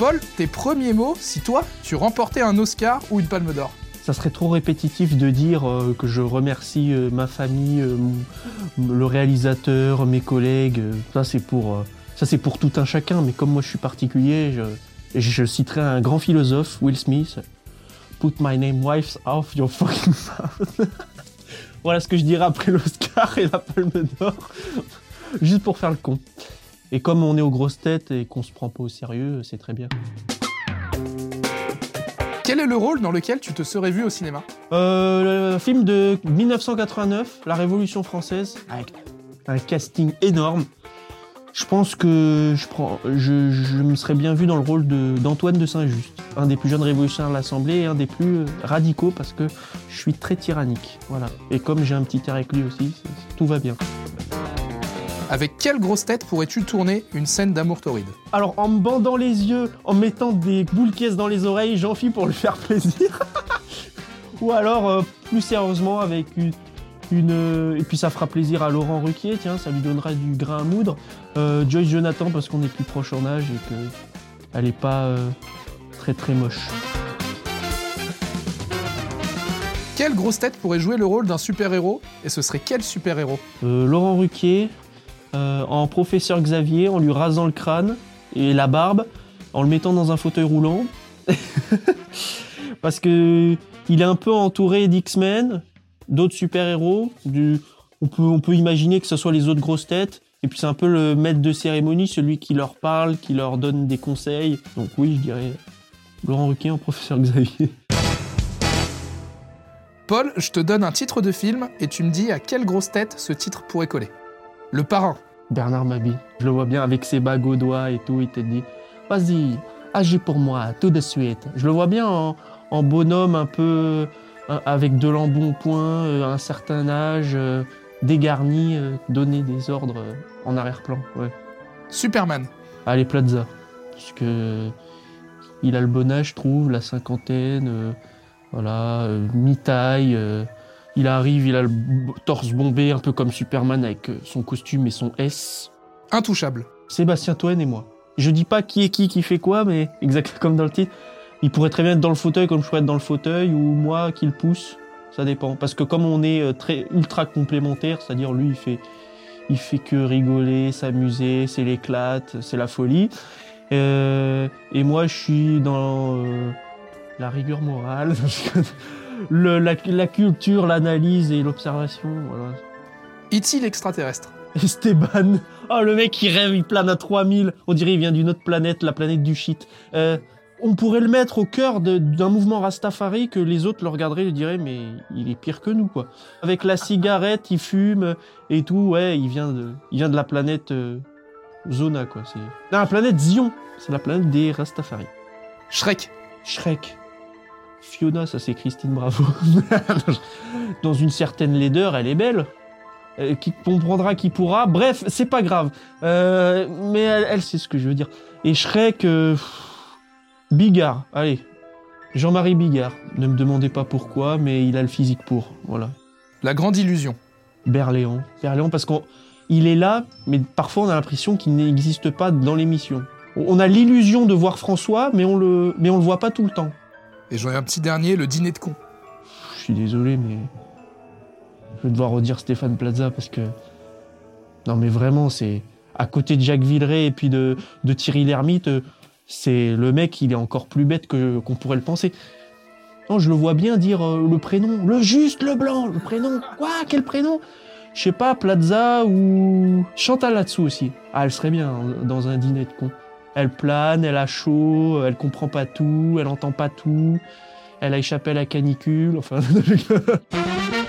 Paul, tes premiers mots si toi, tu remportais un Oscar ou une Palme d'Or Ça serait trop répétitif de dire euh, que je remercie euh, ma famille, euh, le réalisateur, mes collègues. ça c'est pour, tout un chacun. Mais comme moi je suis particulier, je, citerai un grand philosophe, Will Smith. Put my name wife's off your fucking mouth. voilà ce que je dirais après l'Oscar et la Palme d'Or, juste pour faire le con. Et comme on est aux grosses têtes et qu'on se prend pas au sérieux, c'est très bien. Quel est le rôle dans lequel tu te serais vu au cinéma? Euh, le film de 1989, La Révolution française, avec un casting énorme. Je pense que je, prends, je, je me serais bien vu dans le rôle de- d'Antoine de, Saint-Just, un des plus jeunes révolutionnaires de l'Assemblée et un des plus euh, radicaux parce que je suis très tyrannique. Voilà. Et comme j'ai un petit air avec lui aussi, tout va bien. Avec quelle grosse tête pourrais-tu tourner une scène d'amour torride Alors, en me bandant les yeux, en mettant des boules caisses dans les oreilles, j'en fis pour lui faire plaisir. Ou alors, euh, plus sérieusement, avec une, une, euh, Et puis, ça fera plaisir à Laurent Ruquier, tiens, ça lui donnera du grain à moudre. Euh, Joyce Jonathan, parce qu'on est plus proche en âge et qu'elle est pas euh, très très moche. Quelle grosse tête pourrait jouer le rôle d'un super-héros Et ce serait quel super-héros? Laurent Ruquier, euh, en professeur Xavier, en lui rasant le crâne et la barbe, en le mettant dans un fauteuil roulant. Parce que il est un peu entouré d'X-Men, d'autres super-héros. du- On peut, on peut imaginer que ce soit les autres grosses têtes. Et puis c'est un peu le maître de cérémonie, celui qui leur parle, qui leur donne des conseils. Donc oui, je dirais Laurent Ruquier en professeur Xavier. Paul, je te donne un titre de film et tu me dis à quelle grosse tête ce titre pourrait coller. Le parrain. Bernard Mabie. Je le vois bien avec ses bagues aux doigts et tout. Il te dit Vas-y, agis pour moi tout de suite. Je le vois bien en, en bonhomme un peu euh, avec de l'embonpoint, euh, un certain âge, euh, dégarni, donner des ordres en arrière-plan. Ouais. Superman. Allez, Plaza. Parce que il a le bon âge, je trouve, la cinquantaine. euh, voilà, euh, mi-taille. euh, il arrive, il a le torse bombé, un peu comme Superman avec euh, son costume et son S. Intouchable. Sébastien Toen et moi. Je dis pas qui est qui qui fait quoi, mais exactement comme dans le titre. Il pourrait très bien être dans le fauteuil comme je pourrais être dans le fauteuil ou moi qui le pousse. Ça dépend. Parce que comme on est euh, très ultra complémentaires, c'est-à-dire lui il fait, il fait que rigoler, s'amuser, c'est l'éclate, c'est la folie. Euh, et moi je suis dans euh, la rigueur morale, le- la, la culture, l'analyse et l'observation. Voilà. E.T. l'extraterrestre. Esteban. Oh, le mec, il rêve, il plane à 3000. On dirait il vient d'une autre planète, la planète du shit. Euh, on pourrait le mettre au cœur d'un mouvement Rastafari que les autres le regarderaient et le diraient, mais il est pire que nous, quoi. Avec la cigarette, il fume et tout, ouais, il vient de, il vient de la planète euh, Zona, quoi. Non, la planète Zion. C'est la planète des Rastafari. Shrek. Shrek. Fiona, ça c'est Christine Bravo. Dans une certaine laideur, elle est belle. Euh, qui comprendra qui pourra. Bref, c'est pas grave. Euh, mais elle, elle sait ce que je veux dire. Et Shrek, euh, Bigard. Allez, Jean-Marie Bigard. Ne me demandez pas pourquoi, mais il a le physique pour. Voilà. La grande illusion. Berléand. Berléand parce qu'il est là, mais parfois on a l'impression qu'il n'existe pas dans l'émission. On a l'illusion de voir François, mais on le, mais on le voit pas tout le temps. Et j'en ai un petit dernier, le dîner de con. Je suis désolé, mais je vais devoir redire Stéphane Plaza parce que non, mais vraiment, c'est à côté de Jacques Villeray et puis de, Thierry Lhermitte, c'est le mec, il est encore plus bête qu'on pourrait le penser. Non, je le vois bien dire euh, le prénom, le juste, le blanc, le prénom. Quoi Quel prénom? Je sais pas, Plaza ou Chantal aussi. Ah, elle serait bien hein, dans un dîner de con. Elle plane, elle a chaud, elle comprend pas tout, elle entend pas tout, elle a échappé à la canicule, enfin.